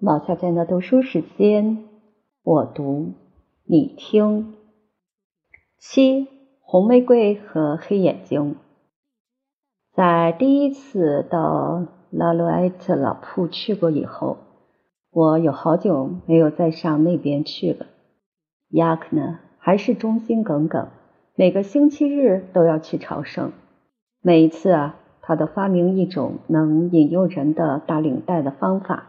毛小娟的读书时间，我读，你听。七红玫瑰和黑眼睛。在第一次到拉鲁埃特老铺去过以后，我有好久没有再上那边去了。雅克呢，还是忠心耿耿，每个星期日都要去朝圣。每一次啊，他都发明一种能引诱人的打领带的方法。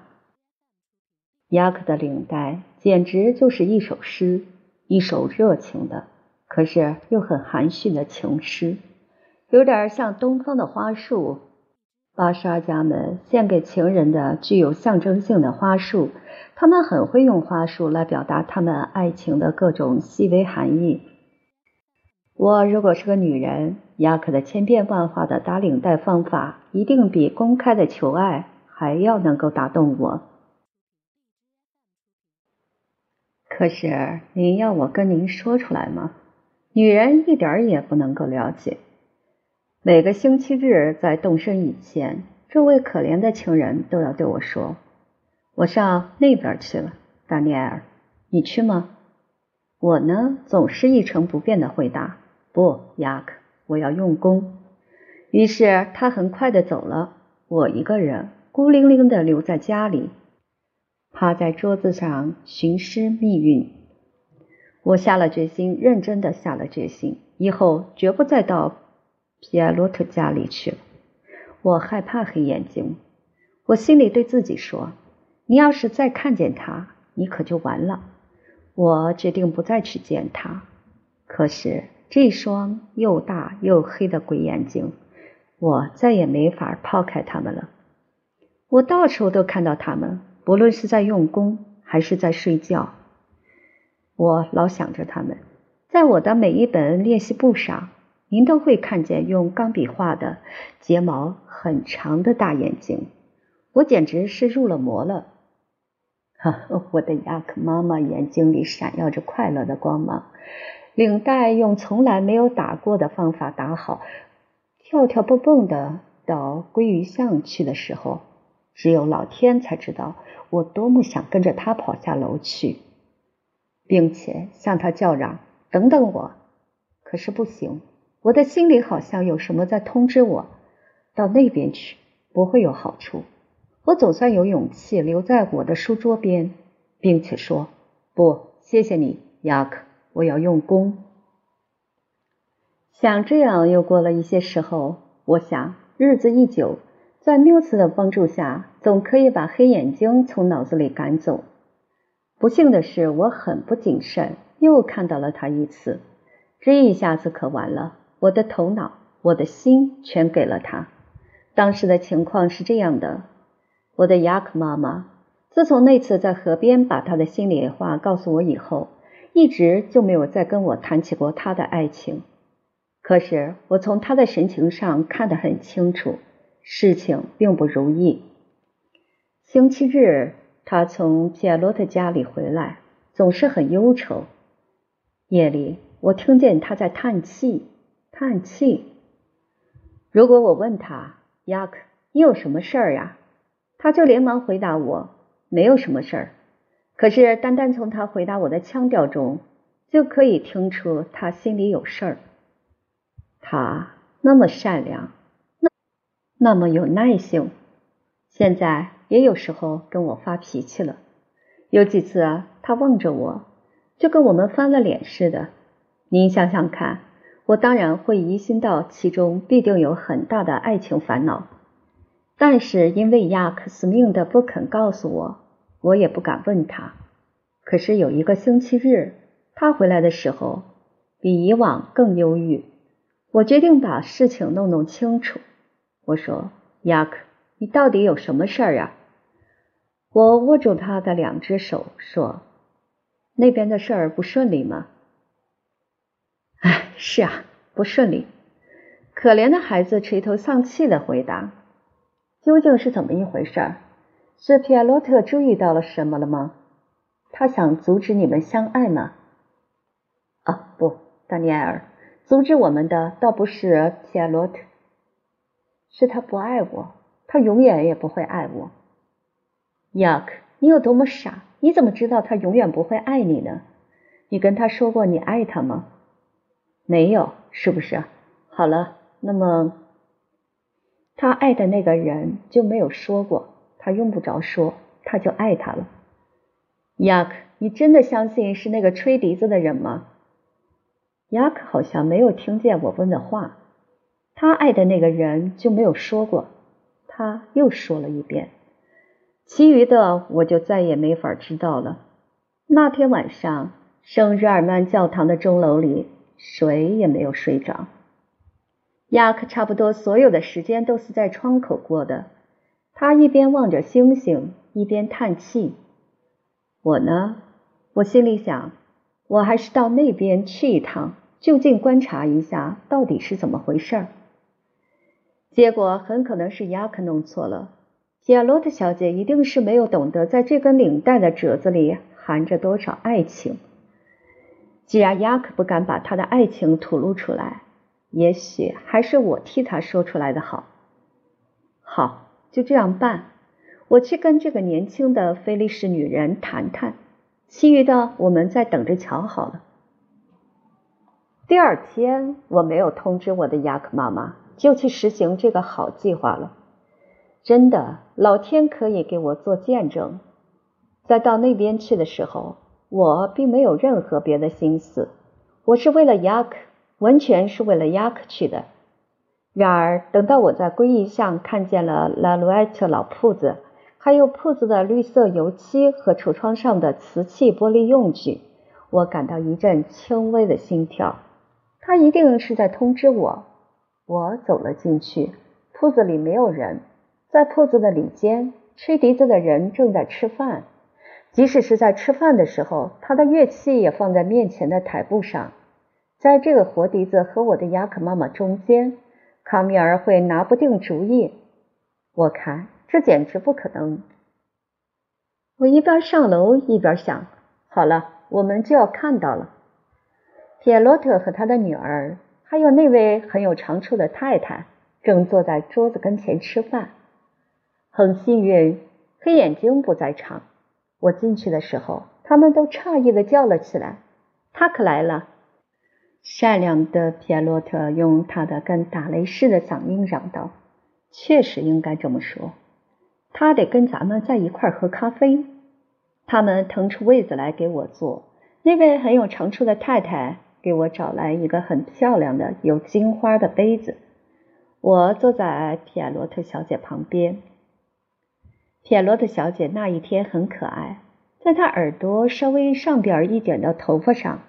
雅克的领带简直就是一首诗，一首热情的，可是又很含蓄的情诗，有点像东方的花束。巴沙家们献给情人的具有象征性的花束，他们很会用花束来表达他们爱情的各种细微含义。我如果是个女人，雅克的千变万化的打领带方法，一定比公开的求爱还要能够打动我。可是您要我跟您说出来吗？女人一点也不能够了解。每个星期日在动身以前，这位可怜的情人都要对我说：“我上那边去了。”达尼尔，你去吗？我呢，总是一成不变的回答：“不，雅克，我要用功。”于是他很快的走了，我一个人孤零零的留在家里。趴在桌子上寻诗觅韵，我下了决心，认真的下了决心，以后绝不再到皮埃洛特家里去了。我害怕黑眼睛，我心里对自己说：“你要是再看见他，你可就完了。”我决定不再去见他。可是这双又大又黑的鬼眼睛，我再也没法抛开他们了。我到处都看到他们。无论是在用功还是在睡觉，我老想着他们。在我的每一本练习簿上，您都会看见用钢笔画的睫毛很长的大眼睛。我简直是入了魔了。哈，我的雅克妈妈眼睛里闪耀着快乐的光芒。领带用从来没有打过的方法打好，跳跳蹦蹦的到鲑鱼巷去的时候，只有老天才知道。我多么想跟着他跑下楼去，并且向他叫嚷：“等等我！”可是不行，我的心里好像有什么在通知我，到那边去不会有好处。我总算有勇气留在我的书桌边，并且说：“不，谢谢你，雅克，我要用功。”想这样又过了一些时候，我想日子一久。在缪斯的帮助下，总可以把黑眼睛从脑子里赶走。不幸的是，我很不谨慎，又看到了他一次。这一下子可完了，我的头脑、我的心全给了他。当时的情况是这样的：我的雅克妈妈，自从那次在河边把她的心里话告诉我以后，一直就没有再跟我谈起过她的爱情。可是我从她的神情上看得很清楚。事情并不如意。星期日，他从皮埃洛特家里回来，总是很忧愁。夜里，我听见他在叹气，叹气。如果我问他：“雅克，你有什么事儿呀？”他就连忙回答我：“没有什么事儿。”可是，单单从他回答我的腔调中，就可以听出他心里有事儿。他那么善良。那么有耐性，现在也有时候跟我发脾气了。有几次啊，他望着我，就跟我们翻了脸似的。您想想看，我当然会疑心到其中必定有很大的爱情烦恼，但是因为亚克斯命的不肯告诉我，我也不敢问他。可是有一个星期日，他回来的时候比以往更忧郁，我决定把事情弄弄清楚。我说：“雅克，你到底有什么事儿啊？”我握住他的两只手说：“那边的事儿不顺利吗？”“哎，是啊，不顺利。”可怜的孩子垂头丧气的回答：“究竟是怎么一回事？是皮埃洛特注意到了什么了吗？他想阻止你们相爱吗？”“啊，不，丹尼埃尔，阻止我们的倒不是皮埃洛特。”是他不爱我，他永远也不会爱我。雅克，你有多么傻？你怎么知道他永远不会爱你呢？你跟他说过你爱他吗？没有，是不是？好了，那么他爱的那个人就没有说过，他用不着说，他就爱他了。雅克，你真的相信是那个吹笛子的人吗？雅克好像没有听见我问的话。他爱的那个人就没有说过，他又说了一遍。其余的我就再也没法知道了。那天晚上，圣日耳曼教堂的钟楼里，谁也没有睡着。雅克差不多所有的时间都是在窗口过的。他一边望着星星，一边叹气。我呢，我心里想，我还是到那边去一趟，就近观察一下到底是怎么回事儿。结果很可能是雅克弄错了。皮亚洛特小姐一定是没有懂得，在这根领带的褶子里含着多少爱情。既然雅克不敢把他的爱情吐露出来，也许还是我替他说出来的好。好，就这样办。我去跟这个年轻的菲利士女人谈谈，其余的我们再等着瞧好了。第二天，我没有通知我的雅克妈妈。就去实行这个好计划了。真的，老天可以给我做见证。在到那边去的时候，我并没有任何别的心思，我是为了雅克，完全是为了雅克去的。然而，等到我在归义巷看见了拉鲁埃特老铺子，还有铺子的绿色油漆和橱窗上的瓷器玻璃用具，我感到一阵轻微的心跳。他一定是在通知我。我走了进去，铺子里没有人，在铺子的里间，吹笛子的人正在吃饭。即使是在吃饭的时候，他的乐器也放在面前的台布上。在这个活笛子和我的雅克妈妈中间，卡米尔会拿不定主意。我看这简直不可能。我一边上楼一边想：好了，我们就要看到了。皮洛特和他的女儿。还有那位很有长处的太太正坐在桌子跟前吃饭。很幸运，黑眼睛不在场。我进去的时候，他们都诧异的叫了起来：“他可来了！”善良的皮埃洛特用他的跟打雷似的嗓音嚷道：“确实应该这么说。他得跟咱们在一块儿喝咖啡。”他们腾出位子来给我坐。那位很有长处的太太。给我找来一个很漂亮的有金花的杯子。我坐在皮埃罗特小姐旁边。皮埃罗特小姐那一天很可爱，在她耳朵稍微上边一点的头发上，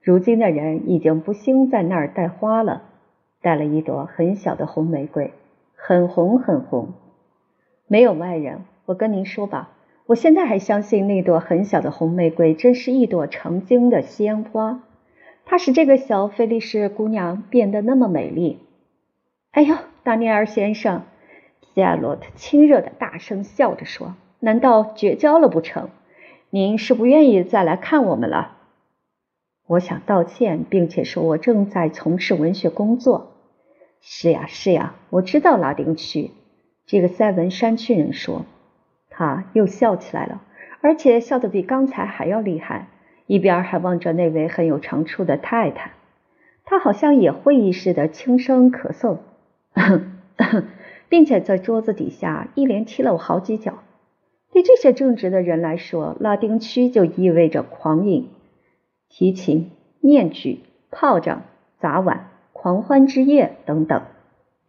如今的人已经不兴在那儿戴花了，戴了一朵很小的红玫瑰，很红很红。没有外人，我跟您说吧，我现在还相信那朵很小的红玫瑰真是一朵成精的鲜花。它使这个小菲利士姑娘变得那么美丽。哎呦，达尼尔先生，皮埃洛特亲热的大声笑着说：“难道绝交了不成？您是不愿意再来看我们了？”我想道歉，并且说我正在从事文学工作。是呀，是呀，我知道拉丁区。这个塞文山区人说，他又笑起来了，而且笑得比刚才还要厉害。一边还望着那位很有长处的太太，他好像也会意似的轻声咳嗽，并且在桌子底下一连踢了我好几脚。对这些正直的人来说，拉丁区就意味着狂饮、提琴、面具、炮仗、砸碗、狂欢之夜等等。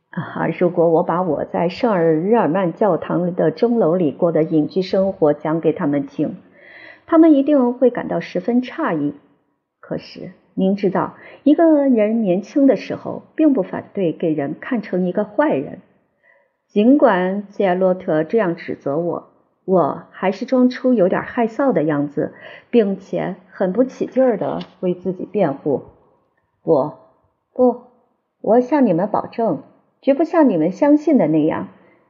啊，如果我把我在圣日耳曼教堂的钟楼里过的隐居生活讲给他们听。他们一定会感到十分诧异。可是，您知道，一个人年轻的时候，并不反对给人看成一个坏人。尽管吉艾洛特这样指责我，我还是装出有点害臊的样子，并且很不起劲儿的为自己辩护。不，不，我向你们保证，绝不像你们相信的那样。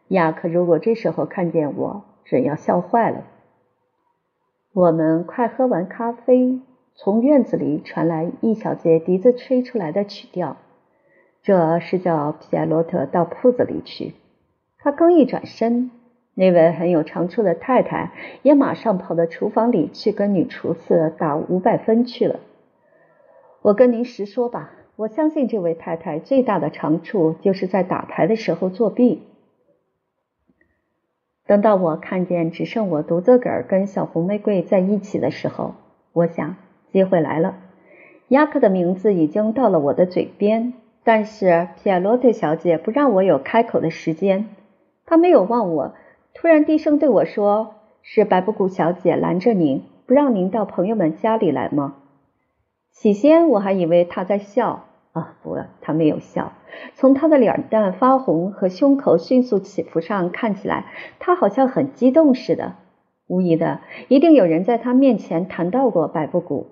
亚克如果这时候看见我，准要笑坏了。我们快喝完咖啡，从院子里传来一小节笛子吹出来的曲调。这是叫皮埃洛特到铺子里去。他刚一转身，那位很有长处的太太也马上跑到厨房里去跟女厨子打五百分去了。我跟您实说吧，我相信这位太太最大的长处就是在打牌的时候作弊。等到我看见只剩我独自个儿跟小红玫瑰在一起的时候，我想机会来了。雅克的名字已经到了我的嘴边，但是皮亚罗特小姐不让我有开口的时间。她没有望我。突然低声对我说：“是白布谷小姐拦着您，不让您到朋友们家里来吗？”起先我还以为她在笑啊，不，他没有笑。从他的脸蛋发红和胸口迅速起伏上看起来，他好像很激动似的。无疑的，一定有人在他面前谈到过白布谷，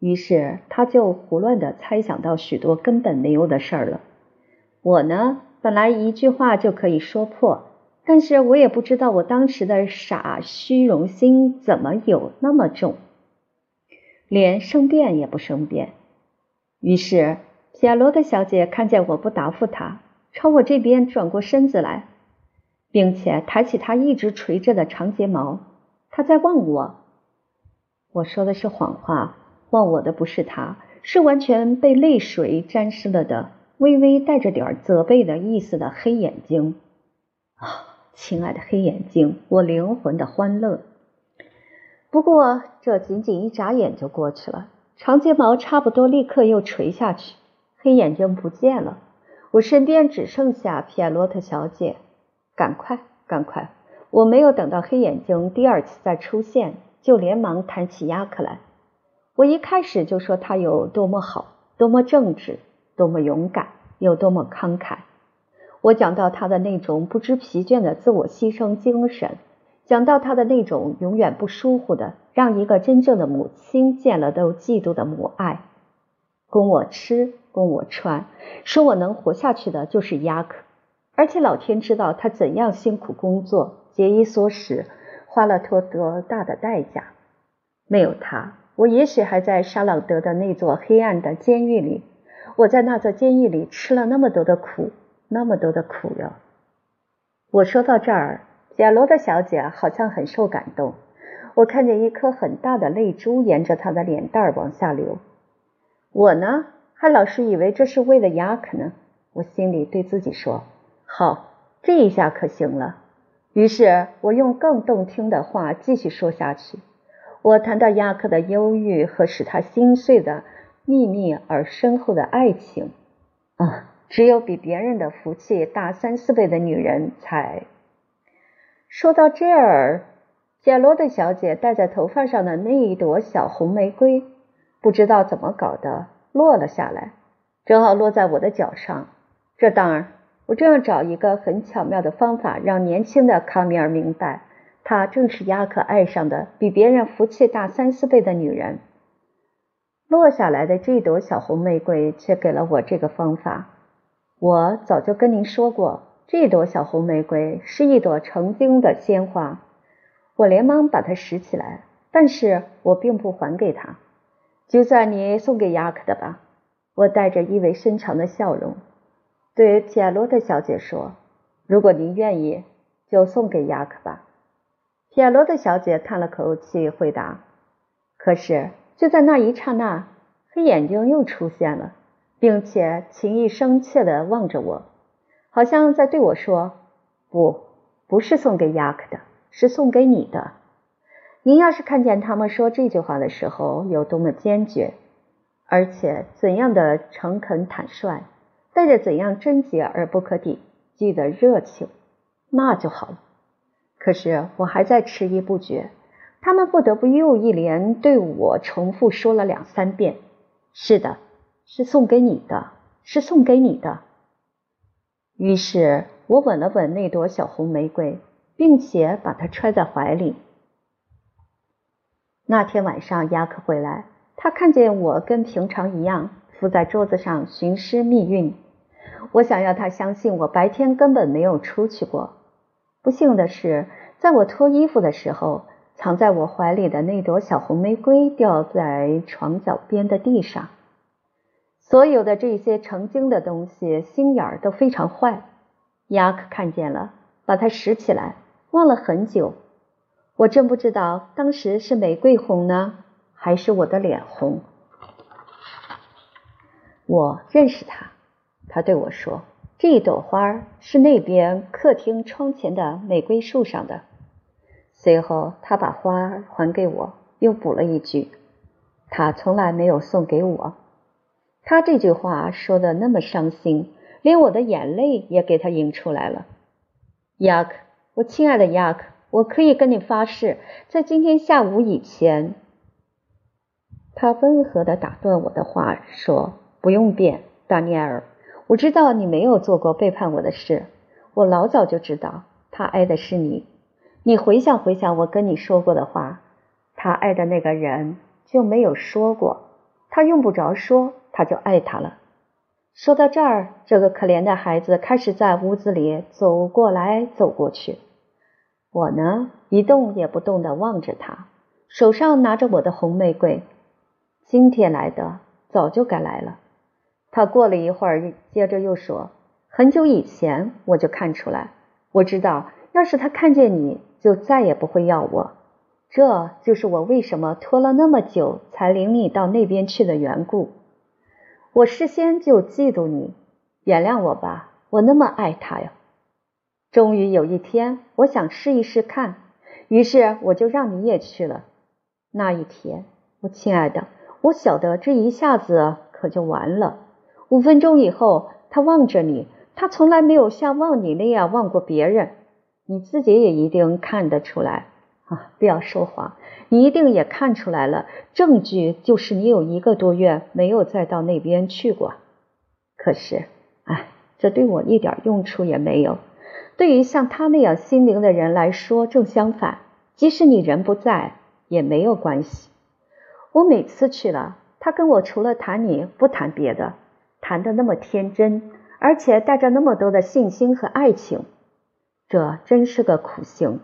于是他就胡乱的猜想到许多根本没有的事儿了。我呢，本来一句话就可以说破。但是我也不知道我当时的傻虚荣心怎么有那么重，连生辩也不生辩。于是皮亚罗的小姐看见我不答复她，朝我这边转过身子来，并且抬起她一直垂着的长睫毛，她在望我。我说的是谎话，望我的不是她，是完全被泪水沾湿了的，微微带着点责备的意思的黑眼睛啊。亲爱的黑眼睛，我灵魂的欢乐。不过这仅仅一眨眼就过去了，长睫毛差不多立刻又垂下去，黑眼睛不见了，我身边只剩下皮埃洛特小姐。赶快，赶快！我没有等到黑眼睛第二次再出现，就连忙谈起亚克来。我一开始就说他有多么好，多么正直，多么勇敢，有多么慷慨。我讲到他的那种不知疲倦的自我牺牲精神，讲到他的那种永远不疏忽的让一个真正的母亲见了都嫉妒的母爱，供我吃，供我穿，说我能活下去的就是雅克，而且老天知道他怎样辛苦工作，节衣缩食，花了多多大的代价。没有他，我也许还在沙朗德的那座黑暗的监狱里，我在那座监狱里吃了那么多的苦。那么多的苦哟！我说到这儿，贾罗的小姐好像很受感动。我看见一颗很大的泪珠沿着她的脸蛋儿往下流。我呢，还老是以为这是为了雅克呢。我心里对自己说：“好，这一下可行了。”于是我用更动听的话继续说下去。我谈到雅克的忧郁和使他心碎的秘密而深厚的爱情啊。只有比别人的福气大三四倍的女人才。说到这儿，简罗德小姐戴在头发上的那一朵小红玫瑰，不知道怎么搞的落了下来，正好落在我的脚上。这当然，我正要找一个很巧妙的方法，让年轻的康米尔明白，她正是亚克爱上的比别人福气大三四倍的女人。落下来的这朵小红玫瑰却给了我这个方法。我早就跟您说过，这朵小红玫瑰是一朵成精的鲜花。我连忙把它拾起来，但是我并不还给他。就算你送给雅克的吧。我带着意味深长的笑容对皮亚罗特小姐说：“如果您愿意，就送给雅克吧。”皮亚罗特小姐叹了口气，回答：“可是就在那一刹那，黑眼睛又出现了。”并且情意深切地望着我，好像在对我说：“不，不是送给雅克的，是送给你的。您要是看见他们说这句话的时候有多么坚决，而且怎样的诚恳坦率，带着怎样贞洁而不可抵拒的热情，那就好了。可是我还在迟疑不决，他们不得不又一连对我重复说了两三遍：“是的。”是送给你的，是送给你的。于是我吻了吻那朵小红玫瑰，并且把它揣在怀里。那天晚上，雅克回来，他看见我跟平常一样伏在桌子上寻诗觅韵。我想要他相信我白天根本没有出去过。不幸的是，在我脱衣服的时候，藏在我怀里的那朵小红玫瑰掉在床脚边的地上。所有的这些成精的东西，心眼儿都非常坏。雅克看见了，把它拾起来，忘了很久。我真不知道当时是玫瑰红呢，还是我的脸红。我认识他，他对我说：“这一朵花是那边客厅窗前的玫瑰树上的。”随后，他把花还给我，又补了一句：“他从来没有送给我。”他这句话说的那么伤心，连我的眼泪也给他引出来了。雅克，我亲爱的雅克，我可以跟你发誓，在今天下午以前。他温和的打断我的话，说：“不用变，达尼尔，我知道你没有做过背叛我的事，我老早就知道他爱的是你。你回想回想我跟你说过的话，他爱的那个人就没有说过，他用不着说。”他就爱他了。说到这儿，这个可怜的孩子开始在屋子里走过来走过去。我呢，一动也不动地望着他，手上拿着我的红玫瑰。今天来的，早就该来了。他过了一会儿，接着又说：“很久以前我就看出来，我知道，要是他看见你就再也不会要我。这就是我为什么拖了那么久才领你到那边去的缘故。”我事先就嫉妒你，原谅我吧，我那么爱他呀。终于有一天，我想试一试看，于是我就让你也去了。那一天，我亲爱的，我晓得这一下子可就完了。五分钟以后，他望着你，他从来没有像望你那样望过别人，你自己也一定看得出来啊。不要说谎，你一定也看出来了。证据就是你有一个多月没有再到那边去过。可是，哎，这对我一点用处也没有。对于像他那样心灵的人来说，正相反。即使你人不在，也没有关系。我每次去了，他跟我除了谈你不谈别的，谈的那么天真，而且带着那么多的信心和爱情，这真是个苦行。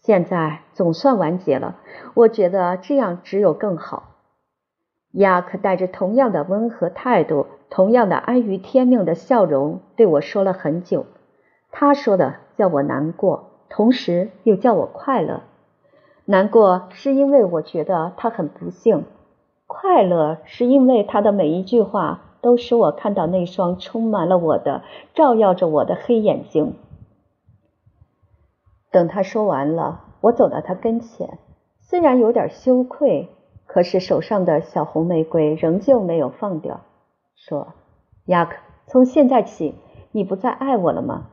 现在总算完结了，我觉得这样只有更好。雅克带着同样的温和态度，同样的安于天命的笑容对我说了很久。他说的叫我难过，同时又叫我快乐。难过是因为我觉得他很不幸，快乐是因为他的每一句话都使我看到那双充满了我的、照耀着我的黑眼睛。等他说完了，我走到他跟前，虽然有点羞愧，可是手上的小红玫瑰仍旧没有放掉。说：“雅克，从现在起，你不再爱我了吗？”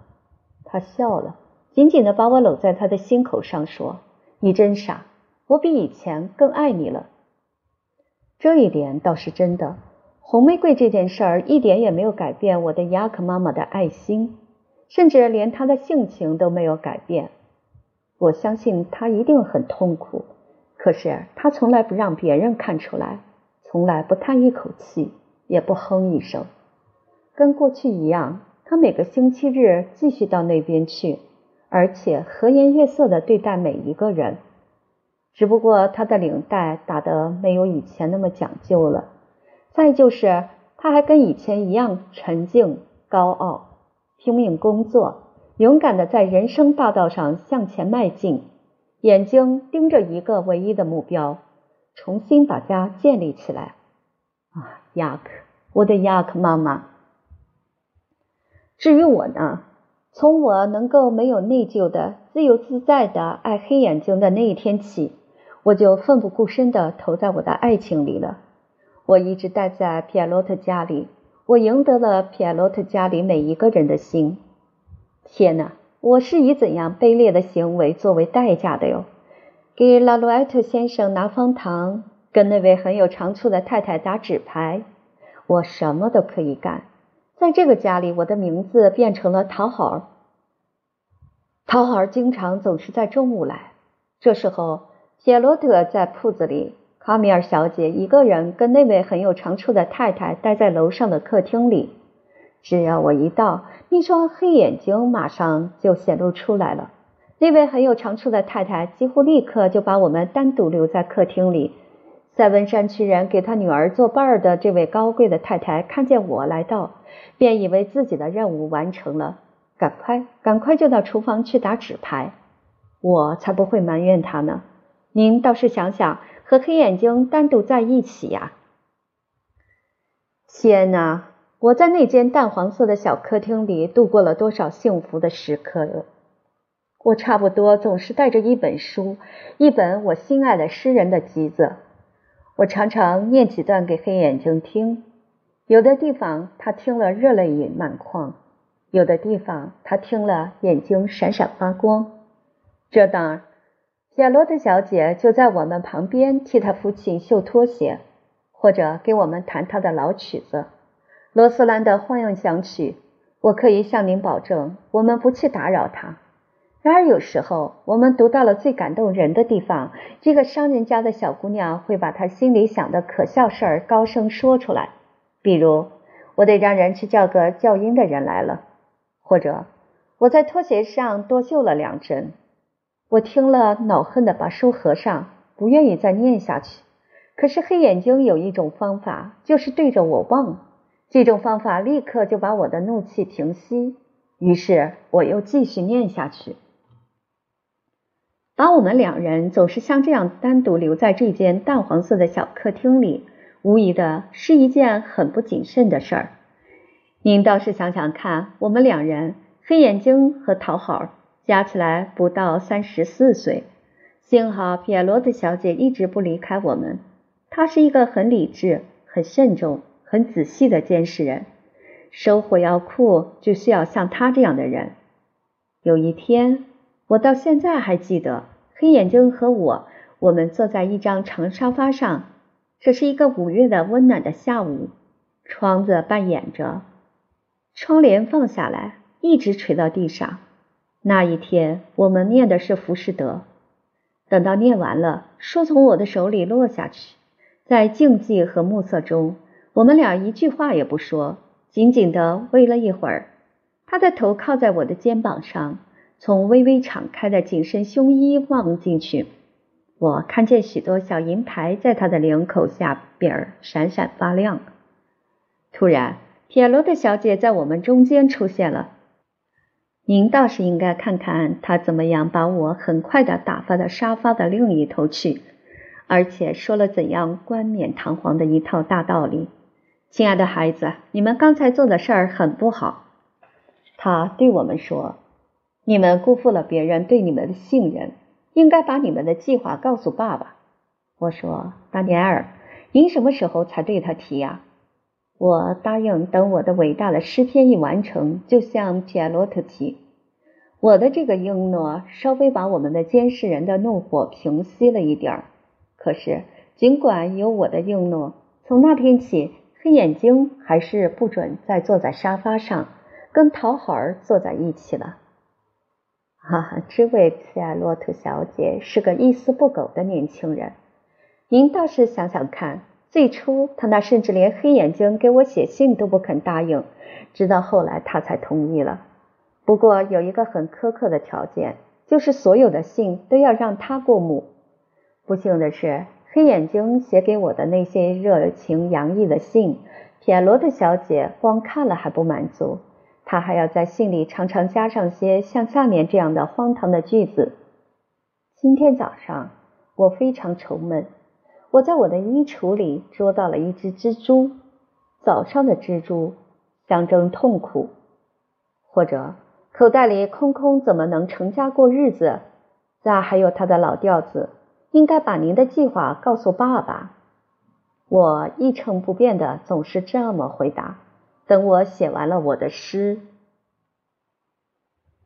他笑了，紧紧的把我搂在他的心口上，说：“你真傻，我比以前更爱你了。”这一点倒是真的。红玫瑰这件事儿一点也没有改变我对雅克妈妈的爱心，甚至连她的性情都没有改变。我相信他一定很痛苦，可是他从来不让别人看出来，从来不叹一口气，也不哼一声，跟过去一样。他每个星期日继续到那边去，而且和颜悦色的对待每一个人。只不过他的领带打得没有以前那么讲究了，再就是他还跟以前一样沉静、高傲，拼命工作。勇敢的在人生大道上向前迈进，眼睛盯着一个唯一的目标，重新把家建立起来。啊，雅克，我的雅克妈妈。至于我呢，从我能够没有内疚的、自由自在的爱黑眼睛的那一天起，我就奋不顾身的投在我的爱情里了。我一直待在皮埃洛特家里，我赢得了皮埃洛特家里每一个人的心。天哪！我是以怎样卑劣的行为作为代价的哟？给拉鲁埃特先生拿方糖，跟那位很有长处的太太打纸牌，我什么都可以干。在这个家里，我的名字变成了讨好儿。讨好儿经常总是在中午来，这时候谢罗特在铺子里，卡米尔小姐一个人跟那位很有长处的太太待在楼上的客厅里。只要我一到，那双黑眼睛马上就显露出来了。那位很有长处的太太几乎立刻就把我们单独留在客厅里。塞文山区人给他女儿作伴的这位高贵的太太看见我来到，便以为自己的任务完成了，赶快赶快就到厨房去打纸牌。我才不会埋怨他呢。您倒是想想，和黑眼睛单独在一起呀！天哪，我在那间淡黄色的小客厅里度过了多少幸福的时刻了！我差不多总是带着一本书，一本我心爱的诗人的集子。我常常念几段给黑眼睛听，有的地方他听了热泪盈满眶，有的地方他听了眼睛闪闪发光。这当，亚罗德小姐就在我们旁边替他父亲绣拖鞋，或者给我们弹他的老曲子——罗斯兰的花样响曲。我可以向您保证，我们不去打扰他。然而有时候，我们读到了最感动人的地方，这个商人家的小姑娘会把她心里想的可笑事儿高声说出来。比如，我得让人去叫个叫音的人来了，或者我在拖鞋上多绣了两针。我听了，恼恨的把书合上，不愿意再念下去。可是黑眼睛有一种方法，就是对着我望，这种方法立刻就把我的怒气平息。于是我又继续念下去。把我们两人总是像这样单独留在这间淡黄色的小客厅里，无疑的是一件很不谨慎的事儿。您倒是想想看，我们两人，黑眼睛和讨好，加起来不到三十四岁。幸好皮埃罗特小姐一直不离开我们，她是一个很理智、很慎重、很仔细的监视人。收火药库就需要像她这样的人。有一天，我到现在还记得。黑眼睛和我，我们坐在一张长沙发上。这是一个五月的温暖的下午，窗子半掩着，窗帘放下来，一直垂到地上。那一天，我们念的是《浮士德》。等到念完了，书从我的手里落下去，在静寂和暮色中，我们俩一句话也不说，紧紧地偎了一会儿。他的头靠在我的肩膀上。从微微敞开的紧身胸衣望进去，我看见许多小银牌在他的领口下边闪闪发亮。突然，铁罗的小姐在我们中间出现了。您倒是应该看看她怎么样把我很快的打发到沙发的另一头去，而且说了怎样冠冕堂皇的一套大道理。亲爱的孩子，你们刚才做的事儿很不好。他对我们说。你们辜负了别人对你们的信任，应该把你们的计划告诉爸爸。我说：“达尼埃尔，您什么时候才对他提呀？”我答应等我的伟大的诗篇一完成，就向皮埃罗特提。我的这个应诺稍微把我们的监视人的怒火平息了一点儿。可是，尽管有我的应诺，从那天起，黑眼睛还是不准再坐在沙发上，跟桃孩儿坐在一起了。哈，这位皮埃洛特小姐是个一丝不苟的年轻人。您倒是想想看，最初她那甚至连黑眼睛给我写信都不肯答应，直到后来她才同意了。不过有一个很苛刻的条件，就是所有的信都要让她过目。不幸的是，黑眼睛写给我的那些热情洋溢的信，皮埃洛特小姐光看了还不满足。他还要在信里常常加上些像下面这样的荒唐的句子。今天早上我非常愁闷，我在我的衣橱里捉到了一只蜘蛛。早上的蜘蛛象征痛苦，或者口袋里空空怎么能成家过日子？再还有他的老调子，应该把您的计划告诉爸爸。我一成不变的总是这么回答。等我写完了我的诗，